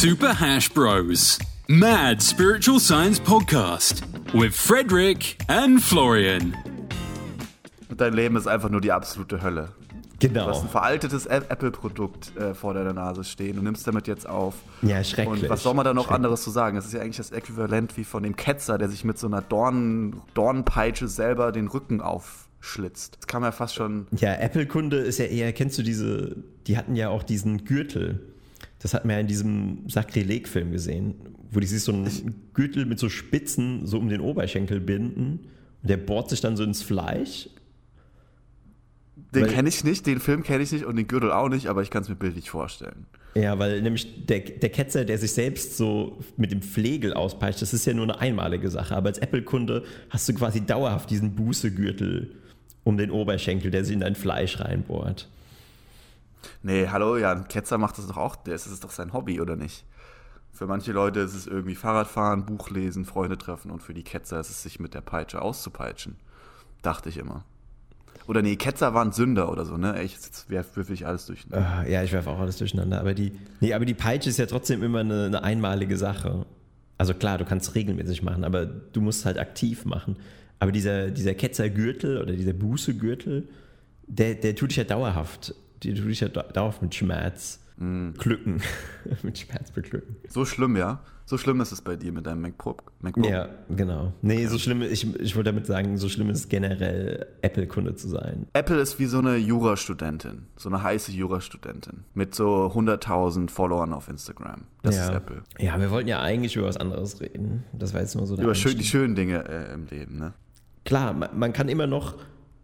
Super Hash Bros. Mad Spiritual Science Podcast with Frederick and Florian. Und dein Leben ist einfach nur die absolute Hölle. Genau. Du hast ein veraltetes Apple-Produkt äh, vor deiner Nase stehen. Du nimmst damit jetzt auf. Ja, schrecklich. Und was soll man da noch anderes zu sagen? Das ist ja eigentlich das Äquivalent wie von dem Ketzer, der sich mit so einer Dornen, Dornenpeitsche selber den Rücken aufschlitzt. Das kann man ja fast schon. Ja, Apple-Kunde ist ja eher, kennst du diese, die hatten ja auch diesen Gürtel. Das hat man ja in diesem Sakrileg-Film gesehen, wo die sich so einen Gürtel mit so Spitzen so um den Oberschenkel binden und der bohrt sich dann so ins Fleisch. Den kenne ich nicht, den Film kenne ich nicht und den Gürtel auch nicht, aber ich kann es mir bildlich vorstellen. Ja, weil nämlich der, der Ketzer, der sich selbst so mit dem Flegel auspeitscht, das ist ja nur eine einmalige Sache. Aber als Apple-Kunde hast du quasi dauerhaft diesen Bußegürtel um den Oberschenkel, der sich in dein Fleisch reinbohrt. Nee, hallo, ja, ein Ketzer macht das doch auch. Das ist doch sein Hobby, oder nicht? Für manche Leute ist es irgendwie Fahrradfahren, Buch lesen, Freunde treffen und für die Ketzer ist es sich mit der Peitsche auszupeitschen. Dachte ich immer. Oder nee, Ketzer waren Sünder oder so, ne? Ey, Jetzt würfel ich alles durch. Ah, Ja, ich werfe auch alles durcheinander. Aber die, nee, aber die Peitsche ist ja trotzdem immer eine, eine einmalige Sache. Also klar, du kannst regelmäßig machen, aber du musst halt aktiv machen. Aber dieser, dieser Ketzergürtel oder dieser Bußegürtel, der, der tut dich ja dauerhaft. Der tut dich ja dauerhaft mit Schmerz glücken. mit Schmerz beglücken. So schlimm, ja? So schlimm ist es bei dir mit deinem MacBook. MacBook. Ja, genau. Nee, so schlimm, ich, ich wollte damit sagen, so schlimm ist es generell, Apple-Kunde zu sein. Apple ist wie so eine Jurastudentin, so eine heiße Jurastudentin mit so 100.000 Followern auf Instagram. Das ja. ist Apple. Ja, wir wollten ja eigentlich über was anderes reden. Das war jetzt nur so der Über schön, die schönen Dinge äh, im Leben, ne? klar, man, man kann immer noch,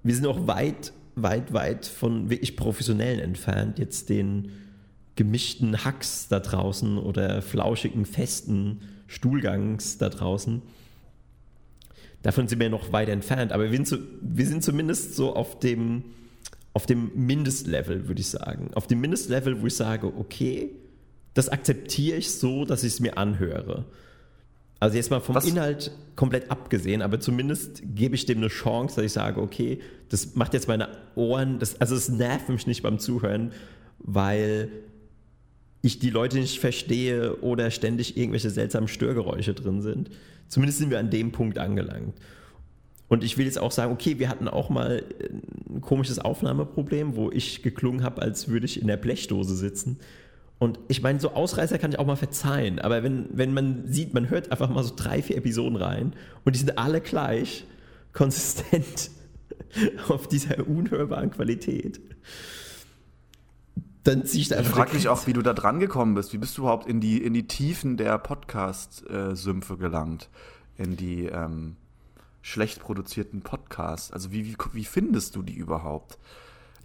wir sind auch weit, weit, weit von wirklich Professionellen entfernt, jetzt den gemischten Hacks da draußen oder flauschigen, festen Stuhlgangs da draußen. Davon sind wir noch weit entfernt, aber wir sind, zumindest so auf dem, auf dem Mindestlevel, würde ich sagen. Auf dem Mindestlevel, wo ich sage, okay, das akzeptiere ich so, dass ich es mir anhöre. Also jetzt mal vom Was- Inhalt komplett abgesehen, aber zumindest gebe ich dem eine Chance, dass ich sage, okay, das macht jetzt meine Ohren, das, also es nervt mich nicht beim Zuhören, weil ich die Leute nicht verstehe oder ständig irgendwelche seltsamen Störgeräusche drin sind. Zumindest sind wir an dem Punkt angelangt. Und ich will jetzt auch sagen, okay, wir hatten auch mal ein komisches Aufnahmeproblem, wo ich geklungen habe, als würde ich in der Blechdose sitzen. Und ich meine, so Ausreißer kann ich auch mal verzeihen, aber wenn, wenn man sieht, man hört einfach mal so drei, vier Episoden rein und die sind alle gleich konsistent auf dieser unhörbaren Qualität, dann ziehe ich da Ich einfach frage eine mich auch, wie du da dran gekommen bist. Wie bist du überhaupt in die, in die Tiefen der Podcast-Sümpfe gelangt? In die ähm, schlecht produzierten Podcasts? Also wie, wie, wie findest du die überhaupt?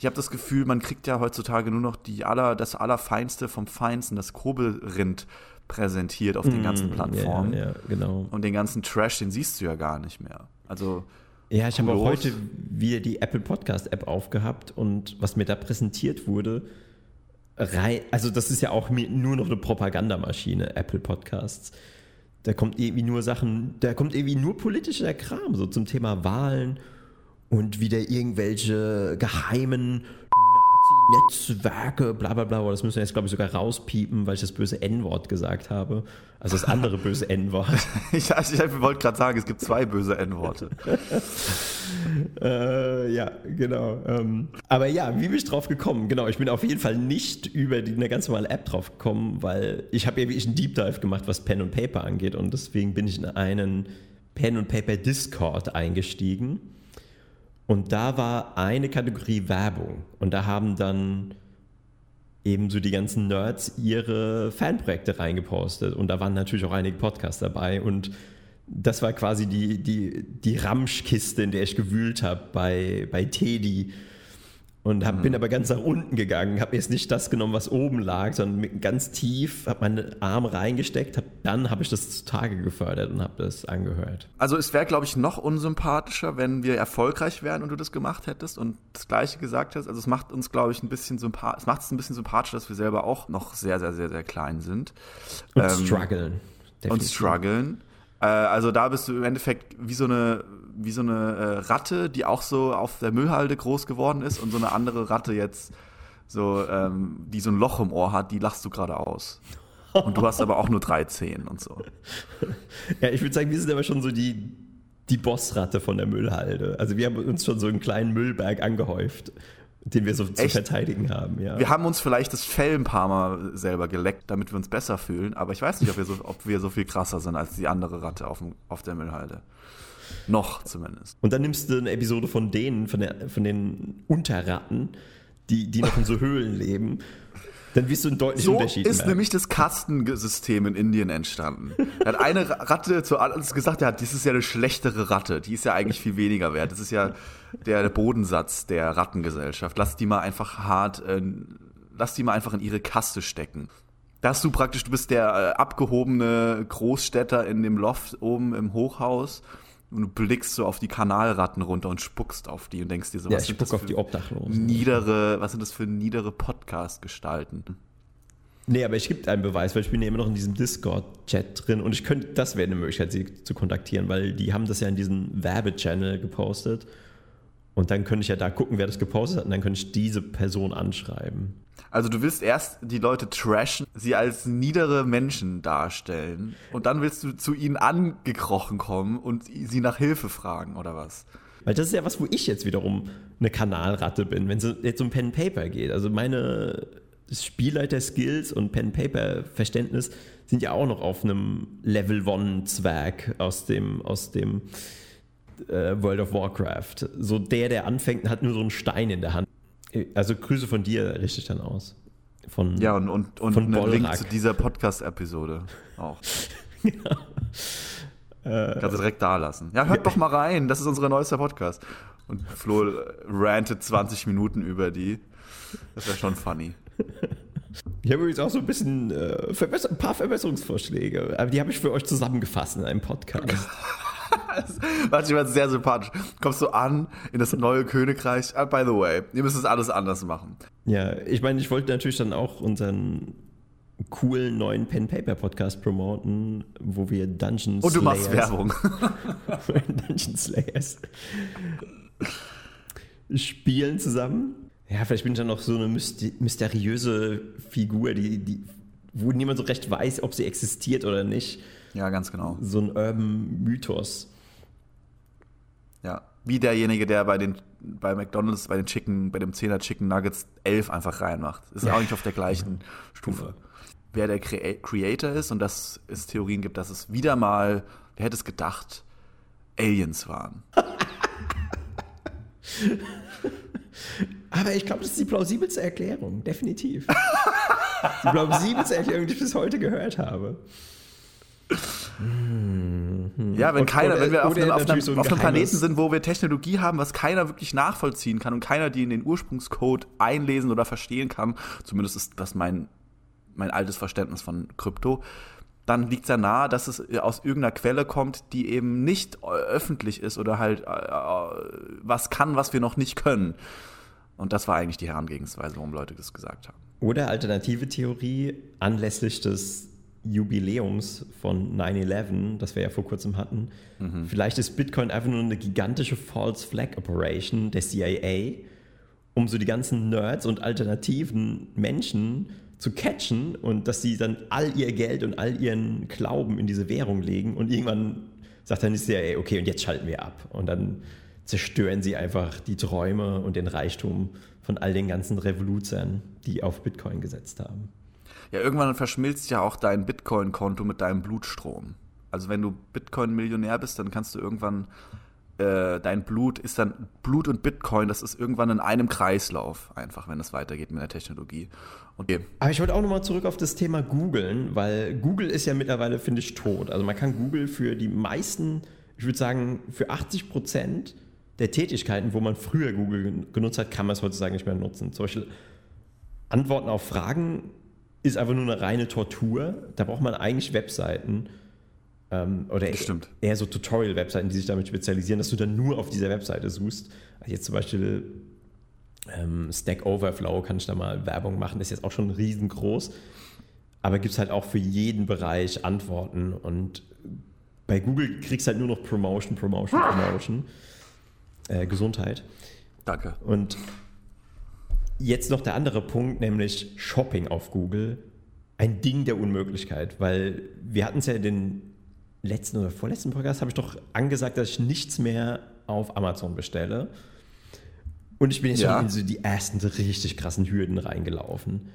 Ich habe das Gefühl, man kriegt ja heutzutage nur noch die aller, das Allerfeinste vom Feinsten, das Kobelrind präsentiert auf den ganzen Plattformen. Mm, Ja, ja, genau. Und den ganzen Trash, den siehst du ja gar nicht mehr. Also Ja, ich habe auch heute wieder die Apple Podcast App aufgehabt und was mir da präsentiert wurde, rei- also das ist ja auch nur noch eine Propagandamaschine, Apple Podcasts. Da kommt irgendwie nur Sachen, da kommt irgendwie nur politischer Kram, so zum Thema Wahlen und wieder irgendwelche geheimen Nazi-Netzwerke, bla bla bla. Das müssen wir jetzt, glaube ich, sogar rauspiepen, weil ich das böse N-Wort gesagt habe. Also das andere böse N-Wort. ich, ich wollte gerade sagen, es gibt zwei böse N-Worte. Äh, ja, genau. Ähm, aber ja, wie bin ich drauf gekommen? Genau, ich bin auf jeden Fall nicht über die, eine ganz normale App drauf gekommen, weil ich habe ja wirklich einen Deep Dive gemacht, was Pen und Paper angeht und deswegen bin ich in einen Pen und Paper Discord eingestiegen und da war eine Kategorie Werbung. Und da haben dann ebenso die ganzen Nerds ihre Fanprojekte reingepostet. Und da waren natürlich auch einige Podcasts dabei. Und das war quasi die, die, die Ramschkiste, in der ich gewühlt habe bei, bei Teddy. Und hab, bin aber ganz nach unten gegangen, habe jetzt nicht das genommen, was oben lag, sondern mit- ganz tief, habe meine Arme reingesteckt, hab, dann habe ich das zutage gefördert und habe das angehört. Also es wäre, glaube ich, noch unsympathischer, wenn wir erfolgreich wären und du das gemacht hättest und das Gleiche gesagt hast. Also es macht uns, glaube ich, ein bisschen sympathisch. Es macht es ein bisschen sympathischer, dass wir selber auch noch sehr, sehr, sehr, sehr klein sind Und Ähm, strugglen. und definitiv. strugglen. Äh, also da bist du im Endeffekt wie so eine, wie so eine äh, Ratte, die auch so auf der Müllhalde groß geworden ist und so eine andere Ratte jetzt so, ähm, die so ein Loch im Ohr hat, die lachst du gerade aus. Und du hast aber auch nur drei Zehen und so. Ja, ich würde sagen, wir sind aber schon so die, die Bossratte von der Müllhalde. Also wir haben uns schon so einen kleinen Müllberg angehäuft, den wir so zu Echt? verteidigen haben, ja. Wir haben uns vielleicht das Fell ein paar Mal selber geleckt, damit wir uns besser fühlen, aber ich weiß nicht, ob wir so, ob wir so viel krasser sind als die andere Ratte auf, dem, auf der Müllhalde. Noch zumindest. Und dann nimmst du eine Episode von denen, von, der, von den Unterratten, die, die noch in so Höhlen leben. Dann wirst du einen deutlichen So Unterschied ist merken. nämlich das Kastensystem in Indien entstanden. Da hat eine Ratte zu alles gesagt, ja, das ist ja eine schlechtere Ratte, die ist ja eigentlich viel weniger wert. Das ist ja der Bodensatz der Rattengesellschaft. Lass die mal einfach hart, äh, lass die mal einfach in ihre Kaste stecken. Da hast du praktisch, du bist der äh, abgehobene Großstädter in dem Loft oben im Hochhaus und du blickst so auf die Kanalratten runter und spuckst auf die und denkst dir so, ja, was ich sind spuck das auf die Obdachlosen. niedere, was sind das für niedere Podcast-Gestalten? Nee, aber es gibt einen Beweis, weil ich bin ja immer noch in diesem Discord-Chat drin und ich könnte, das wäre eine Möglichkeit, sie zu kontaktieren, weil die haben das ja in diesen Werbechannel gepostet und dann könnte ich ja da gucken, wer das gepostet hat und dann könnte ich diese Person anschreiben. Also du willst erst die Leute trashen, sie als niedere Menschen darstellen und dann willst du zu ihnen angekrochen kommen und sie nach Hilfe fragen oder was? Weil das ist ja was, wo ich jetzt wiederum eine Kanalratte bin, wenn es jetzt um Pen Paper geht. Also meine Spielleiter-Skills und Pen and Paper-Verständnis sind ja auch noch auf einem Level One-Zwerg aus dem, aus dem äh, World of Warcraft. So der, der anfängt, hat nur so einen Stein in der Hand. Also Grüße von dir richte ich dann aus. Von, Ja, und, und, und Von einen Link zu dieser Podcast-Episode auch. Kannst du direkt da lassen. Ja, hört doch mal rein, das ist unser neuester Podcast. Und Flo rantet 20 Minuten über die. Das wäre schon funny. Ich habe übrigens auch so ein bisschen äh, ein paar Verbesserungsvorschläge, aber die habe ich für euch zusammengefasst in einem Podcast. Manchmal sehr sympathisch. Kommst du an in das neue Königreich? Ah, by the way, ihr müsst es alles anders machen. Ja, ich meine, ich wollte natürlich dann auch unseren coolen neuen Pen Paper Podcast promoten, wo wir Dungeon Und du machst Werbung. Dungeon Slayers spielen zusammen. Ja, vielleicht bin ich dann noch so eine mysteriöse Figur, die, die, wo niemand so recht weiß, ob sie existiert oder nicht. Ja, ganz genau. So ein Urban Mythos. Ja. Wie derjenige, der bei den bei McDonalds, bei den Chicken, bei dem 10er Chicken Nuggets 11 einfach reinmacht. Ist auch nicht auf der gleichen Stufe. Wer der Crea Creator ist und dass es Theorien gibt, dass es wieder mal, wer hätte es gedacht, Aliens waren. Aber ich glaube, das ist die plausibelste Erklärung, definitiv. die plausibelste Erklärung, die ich bis heute gehört habe. Ja, wenn Und- keiner, oder- wenn wir auf einem, auf einem, so ein auf einem Planeten sind, wo wir Technologie haben, was keiner wirklich nachvollziehen kann und keiner die in den Ursprungscode einlesen oder verstehen kann, zumindest ist das mein, mein altes Verständnis von Krypto, dann liegt es ja nahe, dass es aus irgendeiner Quelle kommt, die eben nicht öffentlich ist oder halt äh, äh, was kann, was wir noch nicht können. Und das war eigentlich die Herangehensweise, warum Leute das gesagt haben. Oder alternative Theorie, anlässlich des Jubiläums von 9-11, das wir ja vor kurzem hatten, vielleicht ist Bitcoin einfach nur eine gigantische False Flag Operation der CIA, um so die ganzen Nerds und alternativen Menschen zu catchen und dass sie dann all ihr Geld und all ihren Glauben in diese Währung legen und irgendwann sagt dann die CIA, okay, und jetzt schalten wir ab. Und dann zerstören sie einfach die Träume und den Reichtum von all den ganzen Revoluzern, die auf Bitcoin gesetzt haben. Ja, irgendwann verschmilzt ja auch dein Bitcoin-Konto mit deinem Blutstrom. Also wenn du Bitcoin-Millionär bist, dann kannst du irgendwann, äh, dein Blut ist dann, Blut und Bitcoin, das ist irgendwann in einem Kreislauf, einfach, wenn es weitergeht mit der Technologie. Okay. Aber ich wollte auch nochmal zurück auf das Thema Googeln, weil Google ist ja mittlerweile, finde ich, tot. Also man kann Google für die meisten, ich würde sagen, für 80 Prozent der Tätigkeiten, wo man früher Google gen- genutzt hat, kann man es heutzutage nicht mehr nutzen. Zum Beispiel Antworten auf Fragen ist einfach nur eine reine Tortur. Da braucht man eigentlich Webseiten ähm, oder eher so Tutorial-Webseiten, die sich damit spezialisieren, dass du dann nur auf dieser Webseite suchst. Also jetzt zum Beispiel ähm, Stack Overflow kann ich da mal Werbung machen, das ist jetzt auch schon riesengroß. Aber gibt es halt auch für jeden Bereich Antworten und bei Google kriegst du halt nur noch Promotion, Promotion, Promotion. Äh, Gesundheit. Danke. Und jetzt noch der andere Punkt, nämlich Shopping auf Google. ein Ding der Unmöglichkeit, weil wir hatten es ja in den letzten oder vorletzten Podcast, habe ich doch angesagt, dass ich nichts mehr auf Amazon bestelle. Und ich bin jetzt Ja. schon in so die ersten richtig krassen Hürden reingelaufen.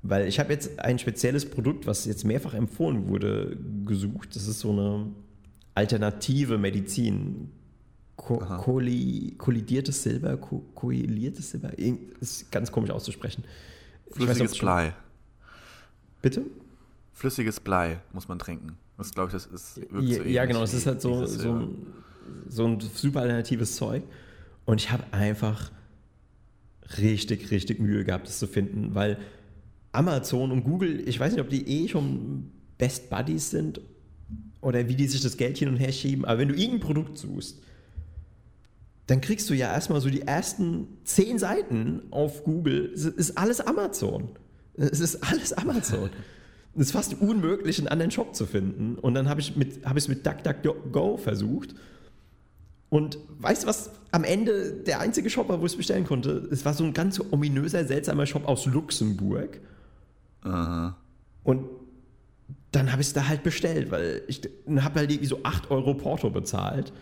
Weil ich habe jetzt ein spezielles Produkt, was jetzt mehrfach empfohlen wurde, gesucht. Das ist so eine alternative Medizin. Ko kolli kollidiertes Silber, ko koiliertes Silber. Ist ganz komisch auszusprechen. Weiß Flüssiges es schon- Blei. Bitte? Flüssiges Blei muss man trinken. Das glaube ich, das ist wirkt Ja, so ja, genau. Es ist halt so, so, Silber. ein, so ein super alternatives Zeug. Und ich habe einfach richtig, richtig Mühe gehabt, das zu finden, weil Amazon und Google, ich weiß nicht, ob die eh schon Best Buddies sind oder wie die sich das Geld hin und her schieben, aber wenn du irgendein Produkt suchst, dann kriegst du ja erstmal so die ersten zehn Seiten auf Google. Es ist alles Amazon. Es ist alles Amazon. Es ist fast unmöglich, einen anderen Shop zu finden. Und dann habe ich mit, habe ich es mit DuckDuckGo versucht. Und weißt du was? Am Ende der einzige Shop war, wo ich es bestellen konnte. Es war so ein ganz ominöser, seltsamer Shop aus Luxemburg. Aha. Und dann habe ich es da halt bestellt, weil ich habe halt irgendwie so 8 Euro Porto bezahlt.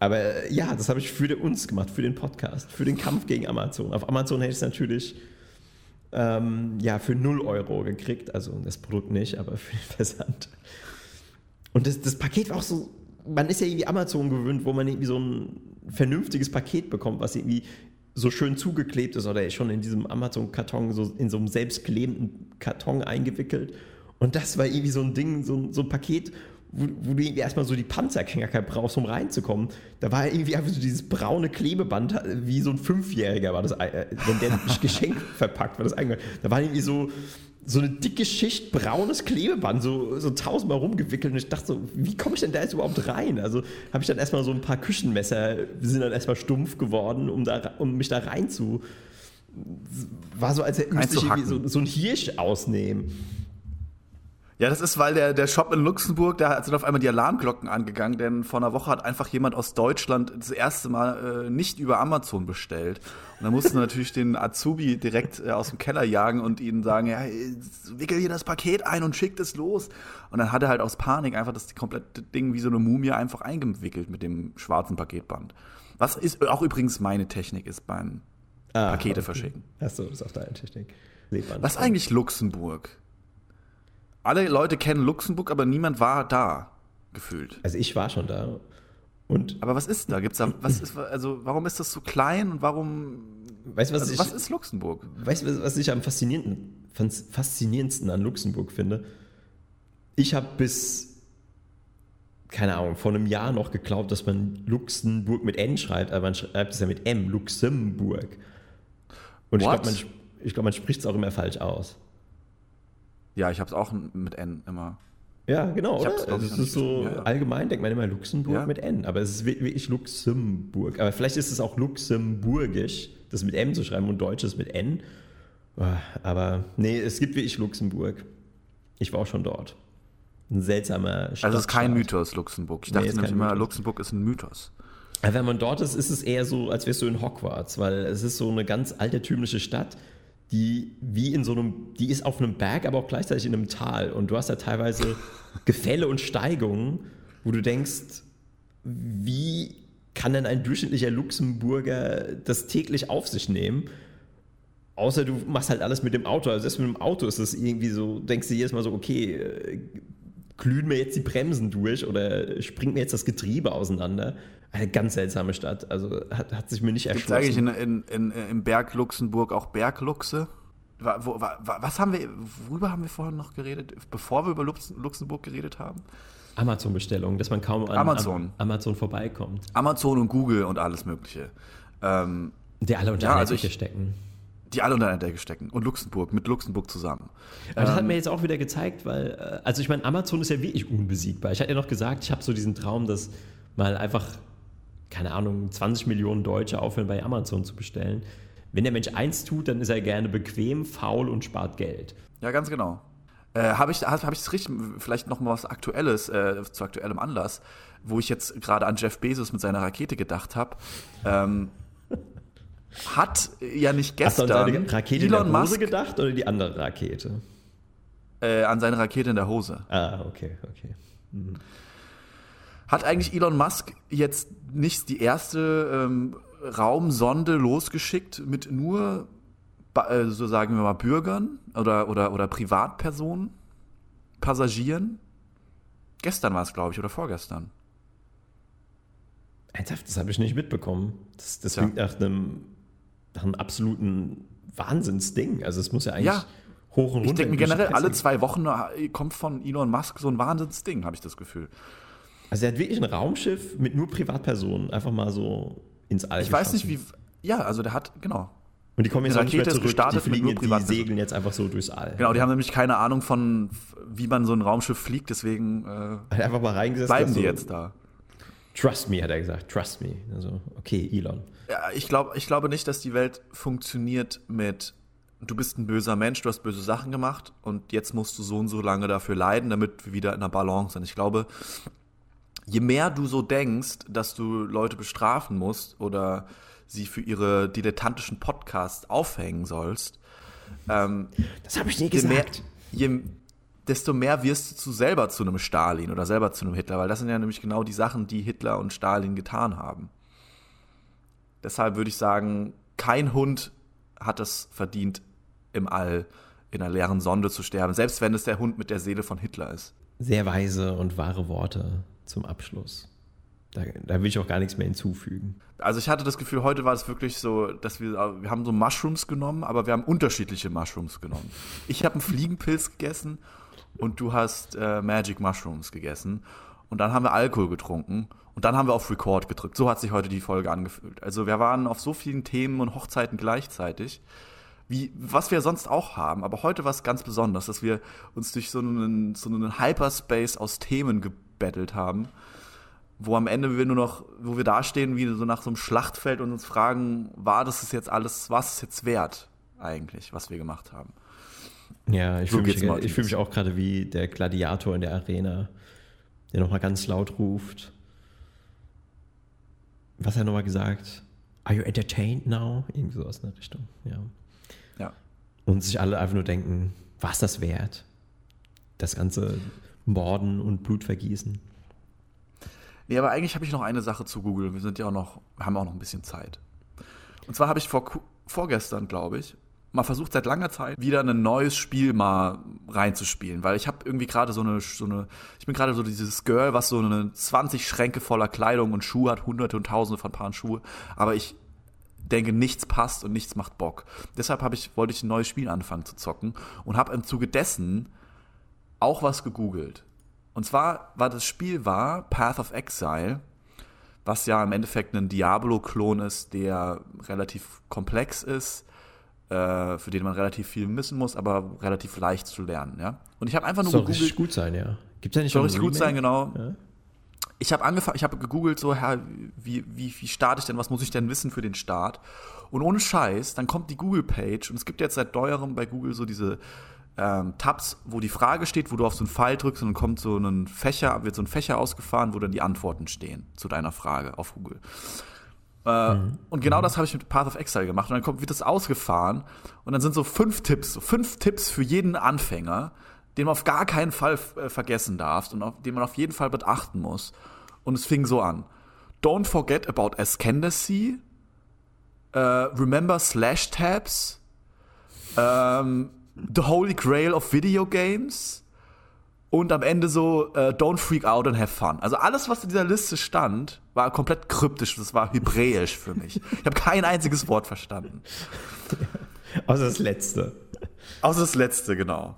Aber äh, ja, das habe ich für uns gemacht, für den Podcast, für den Kampf gegen Amazon. Auf Amazon hätte ich es natürlich ähm, ja, für 0 Euro gekriegt. Also das Produkt nicht, aber für den Versand. Und das, das Paket war auch so, man ist ja irgendwie Amazon gewöhnt, wo man irgendwie so ein vernünftiges Paket bekommt, was irgendwie so schön zugeklebt ist oder schon in diesem Amazon-Karton, so in so einem selbstklebenden Karton eingewickelt. Und das war irgendwie so ein Ding, so so ein Paket, wo, wo du irgendwie erstmal so die Panzerknacker brauchst, um reinzukommen. Da war irgendwie einfach so dieses braune Klebeband, wie so ein Fünfjähriger war das, äh, wenn der ein Geschenk verpackt war, das eingegangen. Da war irgendwie so, so eine dicke Schicht braunes Klebeband, so, so tausendmal rumgewickelt. Und ich dachte so, wie komme ich denn da jetzt überhaupt rein? Also habe ich dann erstmal so ein paar Küchenmesser, die sind dann erstmal stumpf geworden, um, da, um mich da rein zu. War so, als müsste ich irgendwie so, so ein Hirsch ausnehmen. Ja, das ist, weil der, der Shop in Luxemburg, da sind auf einmal die Alarmglocken angegangen, denn vor einer Woche hat einfach jemand aus Deutschland das erste Mal äh, nicht über Amazon bestellt. Und dann mussten natürlich den Azubi direkt äh, aus dem Keller jagen und ihnen sagen, ja, äh, wickel hier das Paket ein und schickt es los. Und dann hat er halt aus Panik einfach das komplette Ding wie so eine Mumie einfach eingewickelt mit dem schwarzen Paketband. Was ist auch übrigens meine Technik ist beim Pakete verschicken. Achso, das ist auf deine Technik. Was eigentlich Luxemburg? Alle Leute kennen Luxemburg, aber niemand war da, gefühlt. Also ich war schon da. Und Aber was ist da? Gibt's da was ist also warum ist das so klein und warum weißt du, was, also ich, was ist Luxemburg? weißt, du, was- ich am faszinierendsten, fas- faszinierendsten an Luxemburg finde? Ich habe bis, keine Ahnung, vor einem Jahr noch geglaubt, dass man Luxemburg mit N schreibt, aber man schreibt es ja mit M, Luxemburg. Und ich What? glaube, man, ich glaub, man spricht es auch immer falsch aus. Ja, ich habe es auch mit N immer. Ja, genau, Ich oder? Also es ist so, ja, ja. allgemein denkt man immer Luxemburg Ja. mit N, aber es ist wi- wirklich Luxemburg. Aber vielleicht ist es auch luxemburgisch, das mit M zu schreiben und Deutsch ist mit N. Ah, Aber nee, es gibt wirklich Luxemburg. Ich war auch schon dort. Ein seltsamer Stadt. Also es ist kein Mythos Luxemburg. Ich Nee, dachte ist nämlich immer Mythos. Luxemburg ist ein Mythos. Aber wenn man dort ist, ist es eher so, als wärst du in Hogwarts, weil es ist so eine ganz altertümliche Stadt, die wie in so einem, die ist auf einem Berg, aber auch gleichzeitig in einem Tal. Und du hast da teilweise Gefälle und Steigungen, wo du denkst, wie kann denn ein durchschnittlicher Luxemburger das täglich auf sich nehmen? Außer du machst halt alles mit dem Auto. Also selbst mit dem Auto ist es irgendwie so, denkst du jedes Mal so, okay, äh, glühen mir jetzt die Bremsen durch oder springt mir jetzt das Getriebe auseinander? Eine ganz seltsame Stadt. Also hat, hat sich mir nicht Gibt es eigentlich erschlossen. in, in, in, im Berg Luxemburg auch Bergluchse? Was haben wir, worüber haben wir vorhin noch geredet, bevor wir über Lux- Luxemburg geredet haben? Amazon-Bestellung, dass man kaum an Amazon. Am, Amazon vorbeikommt. Amazon und Google und alles Mögliche. Ähm, Die alle unter Ja, einer also Decke ich- stecken. die alle unter einer Decke stecken. Und Luxemburg, mit Luxemburg zusammen. Aber das hat mir jetzt auch wieder gezeigt, weil, äh, also ich meine, Amazon ist ja wirklich unbesiegbar. Ich hatte ja noch gesagt, ich habe so diesen Traum, dass mal einfach, keine Ahnung, 20 Millionen Deutsche aufhören, bei Amazon zu bestellen. Wenn der Mensch eins tut, dann ist er gerne bequem, faul und spart Geld. Ja, ganz genau. Äh, habe ich hab, hab ich das richtig, vielleicht noch mal was Aktuelles, äh, zu aktuellem Anlass, wo ich jetzt gerade an Jeff Bezos mit seiner Rakete gedacht habe. Ähm, hat ja nicht gestern deine Rakete in Elon der Hose Musk gedacht oder die andere Rakete? äh, an seine Rakete in der Hose. Ah, okay, okay. Hat eigentlich Elon Musk jetzt nicht die erste ähm, Raumsonde losgeschickt mit nur, äh, so sagen wir mal, Bürgern oder, oder, oder Privatpersonen, Passagieren? Gestern war es, glaube ich, oder vorgestern. Ernsthaft, das habe ich nicht mitbekommen. Das, das Ja. klingt nach einem, nach einem absoluten Wahnsinnsding. Also es muss ja eigentlich Ja. hoch und runter. Ich denke mir generell, alle zwei Wochen äh, kommt von Elon Musk so ein Wahnsinnsding, habe ich das Gefühl. Also er hat wirklich ein Raumschiff mit nur Privatpersonen einfach mal so ins All Ich weiß nicht, wie. Ja, also der hat, genau. Und die kommen jetzt auch nicht mehr zurück. gestartet die mit fliegen, jetzt- die segeln jetzt einfach so durchs All. Genau, die haben nämlich keine Ahnung von, wie man so ein Raumschiff fliegt, deswegen äh, einfach mal reingesetzt. bleiben die so, jetzt da. Trust me, hat er gesagt. Trust me. Also, okay, Elon. Ja, ich, glaub, ich glaube nicht, dass die Welt funktioniert mit, du bist ein böser Mensch, du hast böse Sachen gemacht und jetzt musst du so und so lange dafür leiden, damit wir wieder in einer Balance sind. Ich glaube, je mehr du so denkst, dass du Leute bestrafen musst oder sie für ihre dilettantischen Podcasts aufhängen sollst, ähm, Das habe ich nie je mehr, gesagt. je, desto mehr wirst du zu selber zu einem Stalin oder selber zu einem Hitler, weil das sind ja nämlich genau die Sachen, die Hitler und Stalin getan haben. Deshalb würde ich sagen, kein Hund hat es verdient, im All in einer leeren Sonde zu sterben, selbst wenn es der Hund mit der Seele von Hitler ist. Sehr weise und wahre Worte zum Abschluss. Da, da will ich auch gar nichts mehr hinzufügen. Also ich hatte das Gefühl, heute war es wirklich so, dass wir, wir haben so Mushrooms genommen, aber wir haben unterschiedliche Mushrooms genommen. Ich habe einen Fliegenpilz gegessen und du hast äh, Magic Mushrooms gegessen. Und dann haben wir Alkohol getrunken und dann haben wir auf Record gedrückt. So hat sich heute die Folge angefühlt. Also wir waren auf so vielen Themen und Hochzeiten gleichzeitig, wie was wir sonst auch haben. Aber heute war es ganz besonders, dass wir uns durch so einen, so einen Hyperspace aus Themen gebettelt haben wo am Ende wir nur noch, wo wir dastehen wie so nach so einem Schlachtfeld und uns fragen, war das jetzt alles, was es jetzt wert eigentlich, was wir gemacht haben? Ja, ich So fühle mich, ich fühl mich auch gerade wie der Gladiator in der Arena, der nochmal ganz laut ruft. Was hat er nochmal gesagt? Are you entertained now? Irgendwie so aus der Richtung, ja. Ja. Und sich alle einfach nur denken, was das wert? Das ganze Morden und Blutvergießen. Nee, aber eigentlich habe ich noch eine Sache zu Google. Wir sind ja auch noch, haben auch noch ein bisschen Zeit. Und zwar habe ich vor, vorgestern, glaube ich, mal versucht seit langer Zeit wieder ein neues Spiel mal reinzuspielen, weil ich habe irgendwie gerade so eine, so eine, ich bin gerade so dieses Girl, was so eine 20 Schränke voller Kleidung und Schuhe hat, hunderte und tausende von Paaren Schuhe, aber ich denke, nichts passt und nichts macht Bock. Deshalb ich, wollte ich ein neues Spiel anfangen zu zocken und habe im Zuge dessen auch was gegoogelt. Und zwar war das Spiel war Path of Exile, was ja im Endeffekt ein Diablo-Klon ist, der relativ komplex ist, äh, für den man relativ viel wissen muss, aber relativ leicht zu lernen. Ja? Und ich habe einfach nur Soll richtig gegoogelt. gut sein, ja. Gibt es ja nicht Soll richtig gut sein, genau. Ja. Ich habe angefangen, ich habe gegoogelt, so, Herr, wie, wie, wie starte ich denn, was muss ich denn wissen für den Start? Und ohne Scheiß, dann kommt die Google-Page und es gibt jetzt seit neuerem bei Google so diese ähm, Tabs, wo die Frage steht, wo du auf so einen Pfeil drückst und dann kommt so ein Fächer, wird so ein Fächer ausgefahren, wo dann die Antworten stehen zu deiner Frage auf Google. Äh, Und genau das habe ich mit Path of Exile gemacht. Und dann kommt, wird das ausgefahren und dann sind so fünf Tipps, so fünf Tipps für jeden Anfänger, den man auf gar keinen Fall äh, vergessen darf und auf, den man auf jeden Fall beachten muss. Und es fing so an. Don't forget about Ascendancy. Äh, remember Slash Tabs. Ähm, the Holy Grail of Video Games. Und am Ende so, äh, don't freak out and have fun. Also alles, was in dieser Liste stand, war komplett kryptisch. Das war hebräisch für mich. Ich habe kein einziges Wort verstanden. Außer das letzte. Außer das letzte, genau.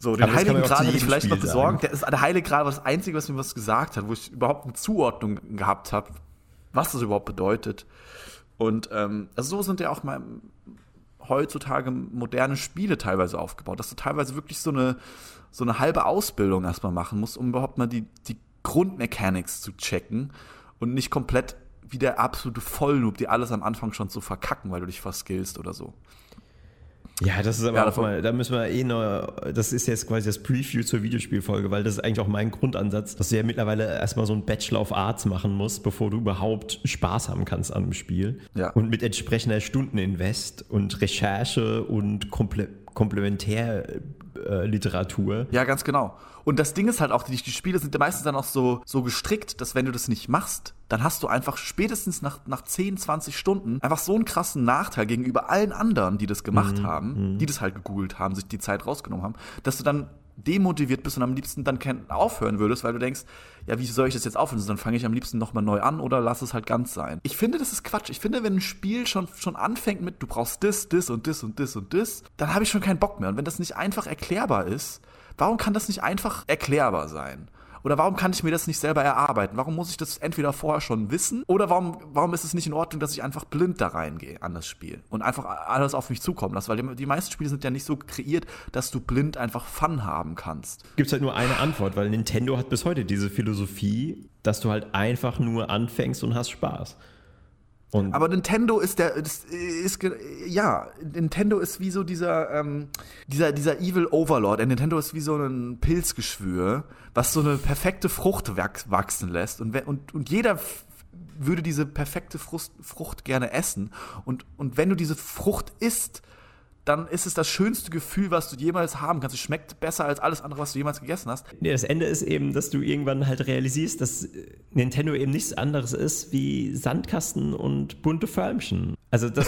So, den Heiligen Gral hätte ich vielleicht noch Spiel besorgt. sagen. Der, ist, der Heilige Gral war das Einzige, was mir was gesagt hat, wo ich überhaupt eine Zuordnung gehabt habe, was das überhaupt bedeutet. Und ähm, also so sind ja auch mal heutzutage moderne Spiele teilweise aufgebaut, dass du teilweise wirklich so eine, so eine halbe Ausbildung erstmal machen musst, um überhaupt mal die, die Grundmechanics zu checken und nicht komplett wie der absolute Vollnoob, die alles am Anfang schon zu verkacken, weil du dich verskillst oder so. Ja, das ist aber Ja, mal, da müssen wir eh noch, das ist jetzt quasi das Preview zur Videospielfolge, weil das ist eigentlich auch mein Grundansatz, dass du ja mittlerweile erstmal so ein Bachelor of Arts machen musst, bevor du überhaupt Spaß haben kannst an dem Spiel. Ja. Und mit entsprechender Stundeninvest und Recherche und komple Komplementärliteratur. Ja, ganz genau. Und das Ding ist halt auch, die, die Spiele sind meistens dann auch so, so gestrickt, dass wenn du das nicht machst, dann hast du einfach spätestens nach, nach 10, 20 Stunden einfach so einen krassen Nachteil gegenüber allen anderen, die das gemacht Mhm, haben, die das halt gegoogelt haben, sich die Zeit rausgenommen haben, dass du dann demotiviert bist und am liebsten dann kein- aufhören würdest, weil du denkst, ja, wie soll ich das jetzt aufhören? Dann fange ich am liebsten nochmal neu an oder lass es halt ganz sein. Ich finde, das ist Quatsch. Ich finde, wenn ein Spiel schon, schon anfängt mit, du brauchst das, das und das und das und das, dann habe ich schon keinen Bock mehr. Und wenn das nicht einfach erklärbar ist, warum kann das nicht einfach erklärbar sein? Oder warum kann ich mir das nicht selber erarbeiten? Warum muss ich das entweder vorher schon wissen? Oder warum, warum ist es nicht in Ordnung, dass ich einfach blind da reingehe an das Spiel und einfach alles auf mich zukommen lasse? Weil die, die meisten Spiele sind ja nicht so kreiert, dass du blind einfach Fun haben kannst. Gibt es halt nur eine Antwort, weil Nintendo hat bis heute diese Philosophie, dass du halt einfach nur anfängst und hast Spaß. Und Aber Nintendo ist der, ist, ist, ja, Nintendo ist wie so dieser, ähm, dieser, dieser Evil Overlord. Äh, Nintendo ist wie so ein Pilzgeschwür, was so eine perfekte Frucht wach- wachsen lässt. Und, und, und jeder würde diese perfekte Frucht, Frucht gerne essen. Und, und wenn du diese Frucht isst, dann ist es das schönste Gefühl, was du jemals haben kannst. Es schmeckt besser als alles andere, was du jemals gegessen hast. Nee, das Ende ist eben, dass du irgendwann halt realisierst, dass Nintendo eben nichts anderes ist wie Sandkasten und bunte Förmchen. Also das,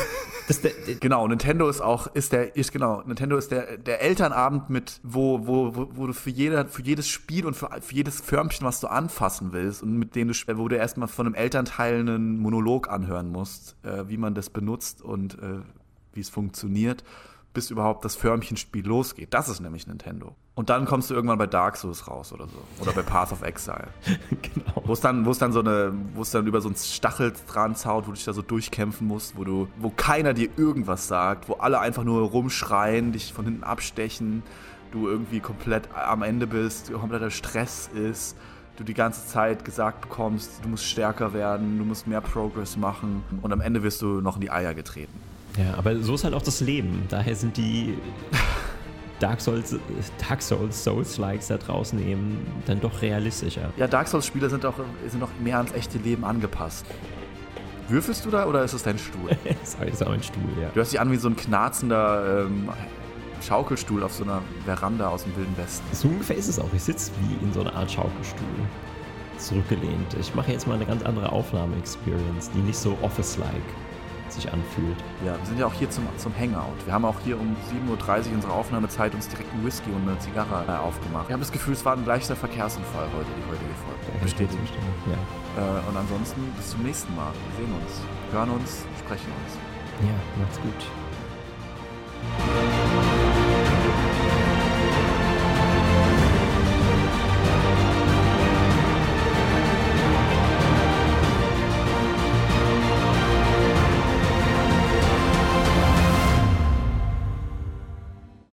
das der, Genau, Nintendo ist auch, ist der, ist genau, Nintendo ist der, der Elternabend mit, wo, wo, wo, du für jeder, für jedes Spiel und für, für jedes Förmchen, was du anfassen willst und mit dem du, wo du erstmal von einem Elternteil einen Monolog anhören musst, äh, wie man das benutzt und äh, wie es funktioniert, bis überhaupt das Förmchenspiel losgeht. Das ist nämlich Nintendo. Und dann kommst du irgendwann bei Dark Souls raus oder so. Oder bei Path of Exile. genau. Wo es dann, wo es dann so eine, wo es dann über so einen Stachel dran zaut, wo du dich da so durchkämpfen musst, wo du, wo keiner dir irgendwas sagt, wo alle einfach nur rumschreien, dich von hinten abstechen, du irgendwie komplett am Ende bist, kompletter Stress ist, du die ganze Zeit gesagt bekommst, du musst stärker werden, du musst mehr Progress machen und am Ende wirst du noch in die Eier getreten. Ja, aber so ist halt auch das Leben. Daher sind die Dark Souls, Dark Souls, Souls-Likes da draußen eben dann doch realistischer. Ja, Dark Souls-Spiele sind auch, sind auch mehr ans echte Leben angepasst. Würfelst du da oder ist es dein Stuhl? Ist auch ein Stuhl, ja. Du hörst dich an wie so ein knarzender ähm, Schaukelstuhl auf so einer Veranda aus dem Wilden Westen. So ungefähr ist es auch. Ich sitze wie in so einer Art Schaukelstuhl. Zurückgelehnt. Ich mache jetzt mal eine ganz andere Aufnahme-Experience, die nicht so Office-like sich anfühlt. Ja, wir sind ja auch hier zum, zum Hangout. Wir haben auch hier um 7.30 Uhr unsere Aufnahmezeit uns direkt einen Whisky und eine Zigarre äh, aufgemacht. Wir haben das Gefühl, es war ein leichter Verkehrsunfall heute, die heutige Folge. Bestätigt. Ja. Äh, und ansonsten bis zum nächsten Mal. Wir sehen uns, hören uns, sprechen uns. ja, macht's gut.